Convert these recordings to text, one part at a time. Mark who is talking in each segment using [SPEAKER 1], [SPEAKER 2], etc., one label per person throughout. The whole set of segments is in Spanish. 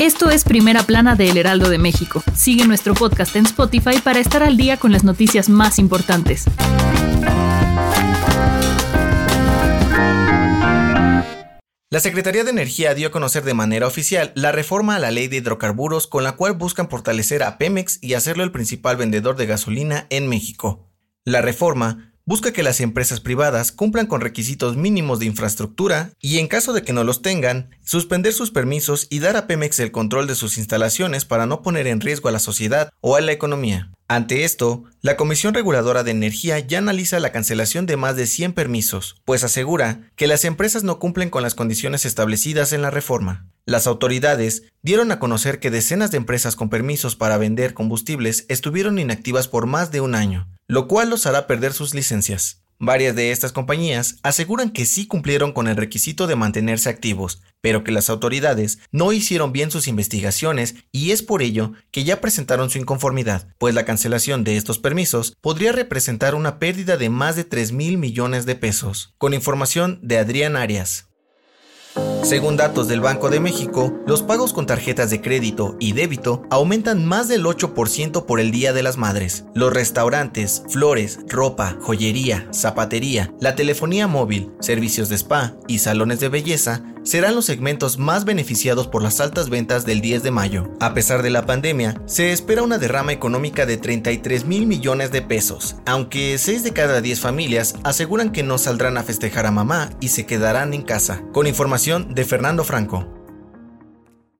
[SPEAKER 1] Esto es Primera Plana de El Heraldo de México. Sigue nuestro podcast en Spotify para estar al día con las noticias más importantes.
[SPEAKER 2] La Secretaría de Energía dio a conocer de manera oficial la reforma a la ley de hidrocarburos con la cual buscan fortalecer a Pemex y hacerlo el principal vendedor de gasolina en México. La reforma busca que las empresas privadas cumplan con requisitos mínimos de infraestructura y en caso de que no los tengan, suspender sus permisos y dar a Pemex el control de sus instalaciones para no poner en riesgo a la sociedad o a la economía. Ante esto, la Comisión Reguladora de Energía ya analiza la cancelación de más de 100 permisos, pues asegura que las empresas no cumplen con las condiciones establecidas en la reforma. Las autoridades dieron a conocer que decenas de empresas con permisos para vender combustibles estuvieron inactivas por más de un año, lo cual los hará perder sus licencias. Varias de estas compañías aseguran que sí cumplieron con el requisito de mantenerse activos, pero que las autoridades no hicieron bien sus investigaciones y es por ello que ya presentaron su inconformidad, pues la cancelación de estos permisos podría representar una pérdida de más de 3 mil millones de pesos. Con información de Adrián Arias. Según datos del Banco de México, los pagos con tarjetas de crédito y débito aumentan más del 8% por el Día de las Madres. Los restaurantes, flores, ropa, joyería, zapatería, la telefonía móvil, servicios de spa y salones de belleza serán los segmentos más beneficiados por las altas ventas del 10 de mayo. A pesar de la pandemia, se espera una derrama económica de 33 mil millones de pesos, aunque 6 de cada 10 familias aseguran que no saldrán a festejar a mamá y se quedarán en casa. Con información de Fernando Franco.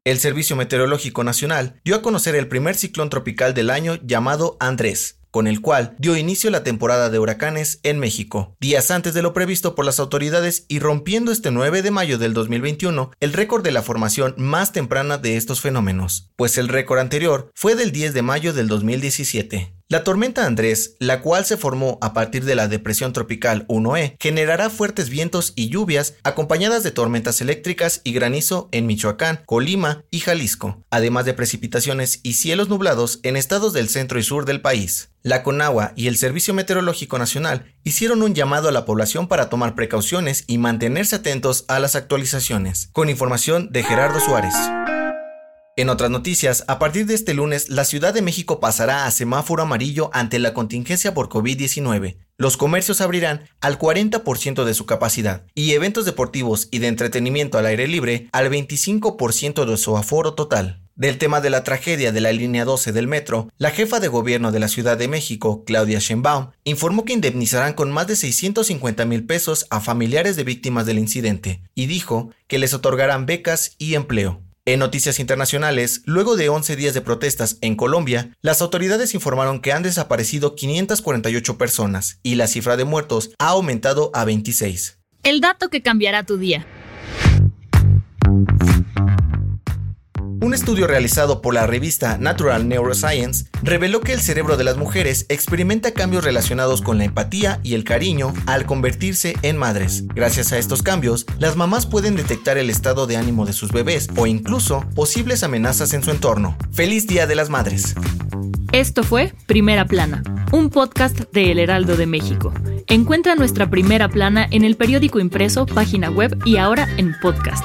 [SPEAKER 2] El Servicio Meteorológico Nacional dio a conocer el primer ciclón tropical del año llamado Andrés, con el cual dio inicio la temporada de huracanes en México, días antes de lo previsto por las autoridades y rompiendo este 9 de mayo del 2021 el récord de la formación más temprana de estos fenómenos, pues el récord anterior fue del 10 de mayo del 2017. La tormenta Andrés, la cual se formó a partir de la depresión tropical 1E, generará fuertes vientos y lluvias acompañadas de tormentas eléctricas y granizo en Michoacán, Colima y Jalisco, además de precipitaciones y cielos nublados en estados del centro y sur del país. La CONAGUA y el Servicio Meteorológico Nacional hicieron un llamado a la población para tomar precauciones y mantenerse atentos a las actualizaciones. Con información de Gerardo Suárez. En otras noticias, a partir de este lunes, la Ciudad de México pasará a semáforo amarillo ante la contingencia por COVID-19. Los comercios abrirán al 40% de su capacidad y eventos deportivos y de entretenimiento al aire libre al 25% de su aforo total. Del tema de la tragedia de la línea 12 del metro, la jefa de gobierno de la Ciudad de México, Claudia Sheinbaum, informó que indemnizarán con más de 650 mil pesos a familiares de víctimas del incidente y dijo que les otorgarán becas y empleo. En noticias internacionales, luego de 11 días de protestas en Colombia, las autoridades informaron que han desaparecido 548 personas y la cifra de muertos ha aumentado a 26.
[SPEAKER 1] El dato que cambiará tu día.
[SPEAKER 2] Un estudio realizado por la revista Natural Neuroscience reveló que el cerebro de las mujeres experimenta cambios relacionados con la empatía y el cariño al convertirse en madres. Gracias a estos cambios, las mamás pueden detectar el estado de ánimo de sus bebés o incluso posibles amenazas en su entorno. ¡Feliz Día de las Madres!
[SPEAKER 1] Esto fue Primera Plana, un podcast de El Heraldo de México. Encuentra nuestra primera plana en el periódico impreso, página web y ahora en podcast.